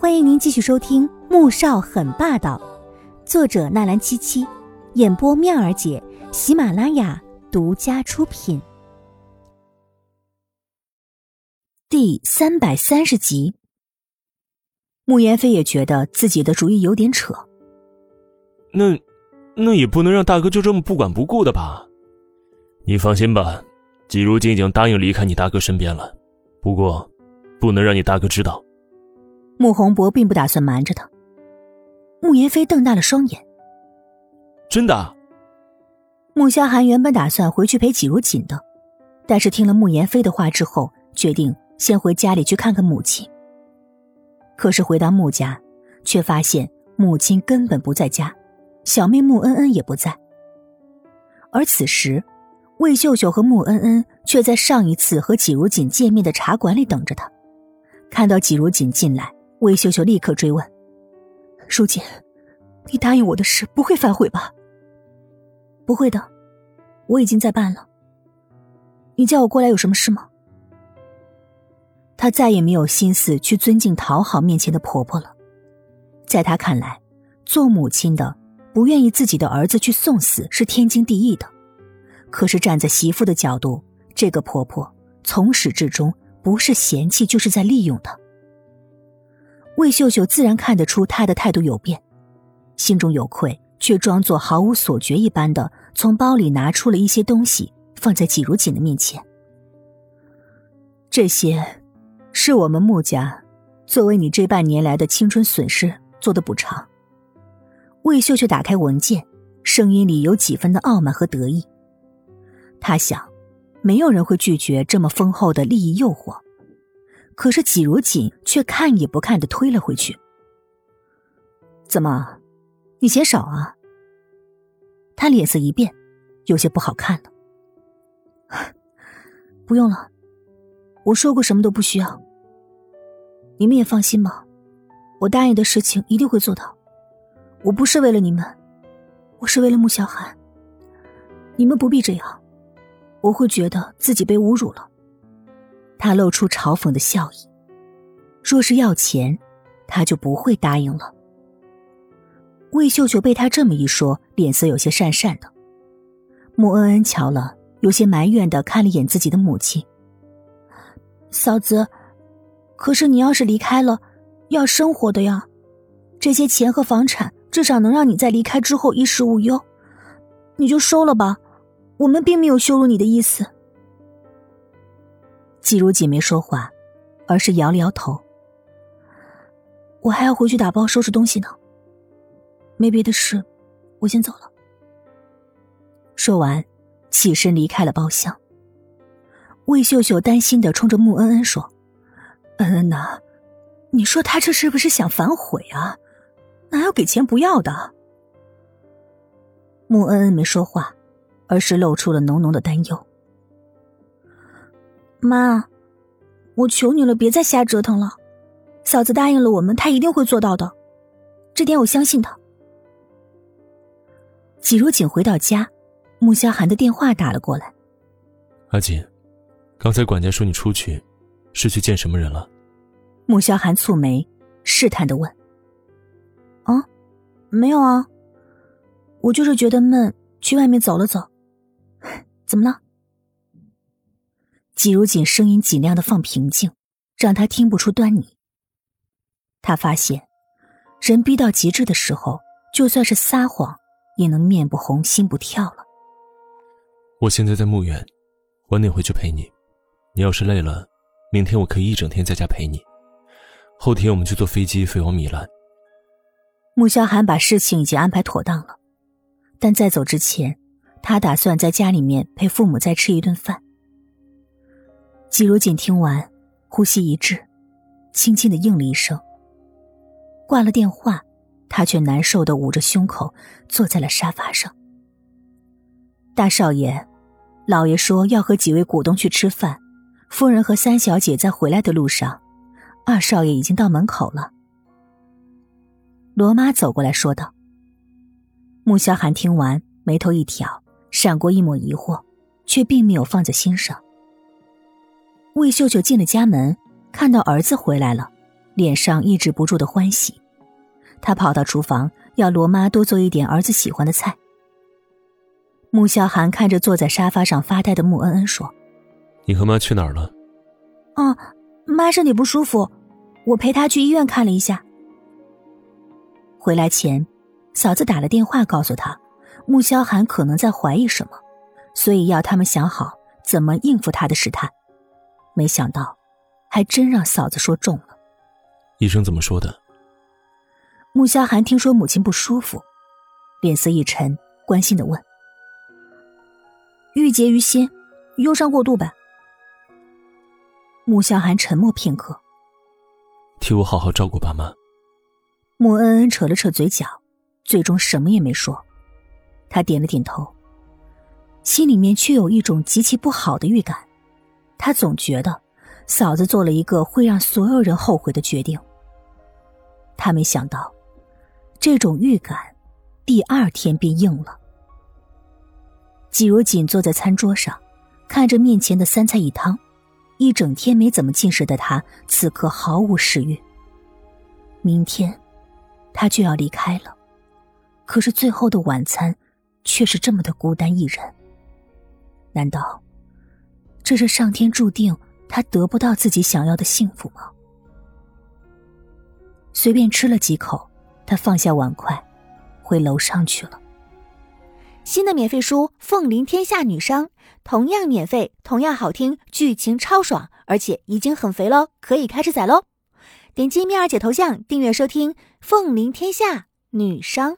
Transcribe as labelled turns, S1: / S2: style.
S1: 欢迎您继续收听《穆少很霸道》，作者纳兰七七，演播妙儿姐，喜马拉雅独家出品。第三百三十集，穆言飞也觉得自己的主意有点扯。
S2: 那，那也不能让大哥就这么不管不顾的吧？你放心吧，季如锦已经答应离开你大哥身边了，不过，不能让你大哥知道。
S1: 穆宏博并不打算瞒着他。穆言飞瞪大了双眼。
S2: 真的？
S1: 穆萧寒原本打算回去陪季如锦的，但是听了穆言飞的话之后，决定先回家里去看看母亲。可是回到穆家，却发现母亲根本不在家，小妹穆恩恩也不在。而此时，魏秀秀和穆恩恩却在上一次和季如锦见面的茶馆里等着他。看到季如锦进来。魏秀秀立刻追问：“书锦，你答应我的事不会反悔吧？”“不会的，我已经在办了。”“你叫我过来有什么事吗？”她再也没有心思去尊敬讨好面前的婆婆了。在她看来，做母亲的不愿意自己的儿子去送死是天经地义的。可是站在媳妇的角度，这个婆婆从始至终不是嫌弃，就是在利用她。魏秀秀自然看得出他的态度有变，心中有愧，却装作毫无所觉一般的从包里拿出了一些东西，放在季如锦的面前。这些，是我们穆家作为你这半年来的青春损失做的补偿。魏秀秀打开文件，声音里有几分的傲慢和得意。他想，没有人会拒绝这么丰厚的利益诱惑。可是季如锦却看也不看的推了回去。怎么，你嫌少啊？他脸色一变，有些不好看了。不用了，我说过什么都不需要。你们也放心吧，我答应的事情一定会做到。我不是为了你们，我是为了穆小寒。你们不必这样，我会觉得自己被侮辱了。他露出嘲讽的笑意。若是要钱，他就不会答应了。魏秀秀被他这么一说，脸色有些讪讪的。穆恩恩瞧了，有些埋怨的看了眼自己的母亲：“嫂子，可是你要是离开了，要生活的呀。这些钱和房产，至少能让你在离开之后衣食无忧。你就收了吧，我们并没有羞辱你的意思。”季如锦没说话，而是摇了摇头。我还要回去打包收拾东西呢。没别的事，我先走了。说完，起身离开了包厢。魏秀秀担心的冲着穆恩恩说：“恩恩呐，你说他这是不是想反悔啊？哪有给钱不要的？”穆恩恩没说话，而是露出了浓浓的担忧。妈，我求你了，别再瞎折腾了。嫂子答应了我们，她一定会做到的，这点我相信她。季如锦回到家，穆萧寒的电话打了过来。
S2: 阿锦，刚才管家说你出去，是去见什么人了？
S1: 穆萧寒蹙眉，试探的问：“啊，没有啊，我就是觉得闷，去外面走了走。怎么了？”季如锦声音尽量的放平静，让他听不出端倪。他发现，人逼到极致的时候，就算是撒谎，也能面不红心不跳了。
S2: 我现在在墓园，晚点回去陪你。你要是累了，明天我可以一整天在家陪你。后天我们就坐飞机飞往米兰。
S1: 穆萧寒把事情已经安排妥当了，但在走之前，他打算在家里面陪父母再吃一顿饭。季如锦听完，呼吸一滞，轻轻的应了一声。挂了电话，他却难受的捂着胸口，坐在了沙发上。大少爷，老爷说要和几位股东去吃饭，夫人和三小姐在回来的路上，二少爷已经到门口了。罗妈走过来说道。穆萧寒听完，眉头一挑，闪过一抹疑惑，却并没有放在心上。魏秀秀进了家门，看到儿子回来了，脸上抑制不住的欢喜。她跑到厨房，要罗妈多做一点儿子喜欢的菜。穆萧寒看着坐在沙发上发呆的穆恩恩说：“
S2: 你和妈去哪儿了？”“
S1: 哦，妈身体不舒服，我陪她去医院看了一下。回来前，嫂子打了电话告诉他，穆萧寒可能在怀疑什么，所以要他们想好怎么应付他的试探。没想到，还真让嫂子说中了。
S2: 医生怎么说的？”
S1: 穆萧寒听说母亲不舒服，脸色一沉，关心的问：“郁结于心，忧伤过度呗？”穆萧寒沉默片刻，
S2: 替我好好照顾爸妈。
S1: 穆恩恩扯了扯嘴角，最终什么也没说。他点了点头，心里面却有一种极其不好的预感。他总觉得嫂子做了一个会让所有人后悔的决定。他没想到。这种预感，第二天便应了。季如锦坐在餐桌上，看着面前的三菜一汤，一整天没怎么进食的他，此刻毫无食欲。明天，他就要离开了，可是最后的晚餐，却是这么的孤单一人。难道，这是上天注定他得不到自己想要的幸福吗？随便吃了几口。他放下碗筷，回楼上去了。
S3: 新的免费书《凤临天下女商》，同样免费，同样好听，剧情超爽，而且已经很肥喽，可以开始宰喽！点击蜜儿姐头像订阅收听《凤临天下女商》。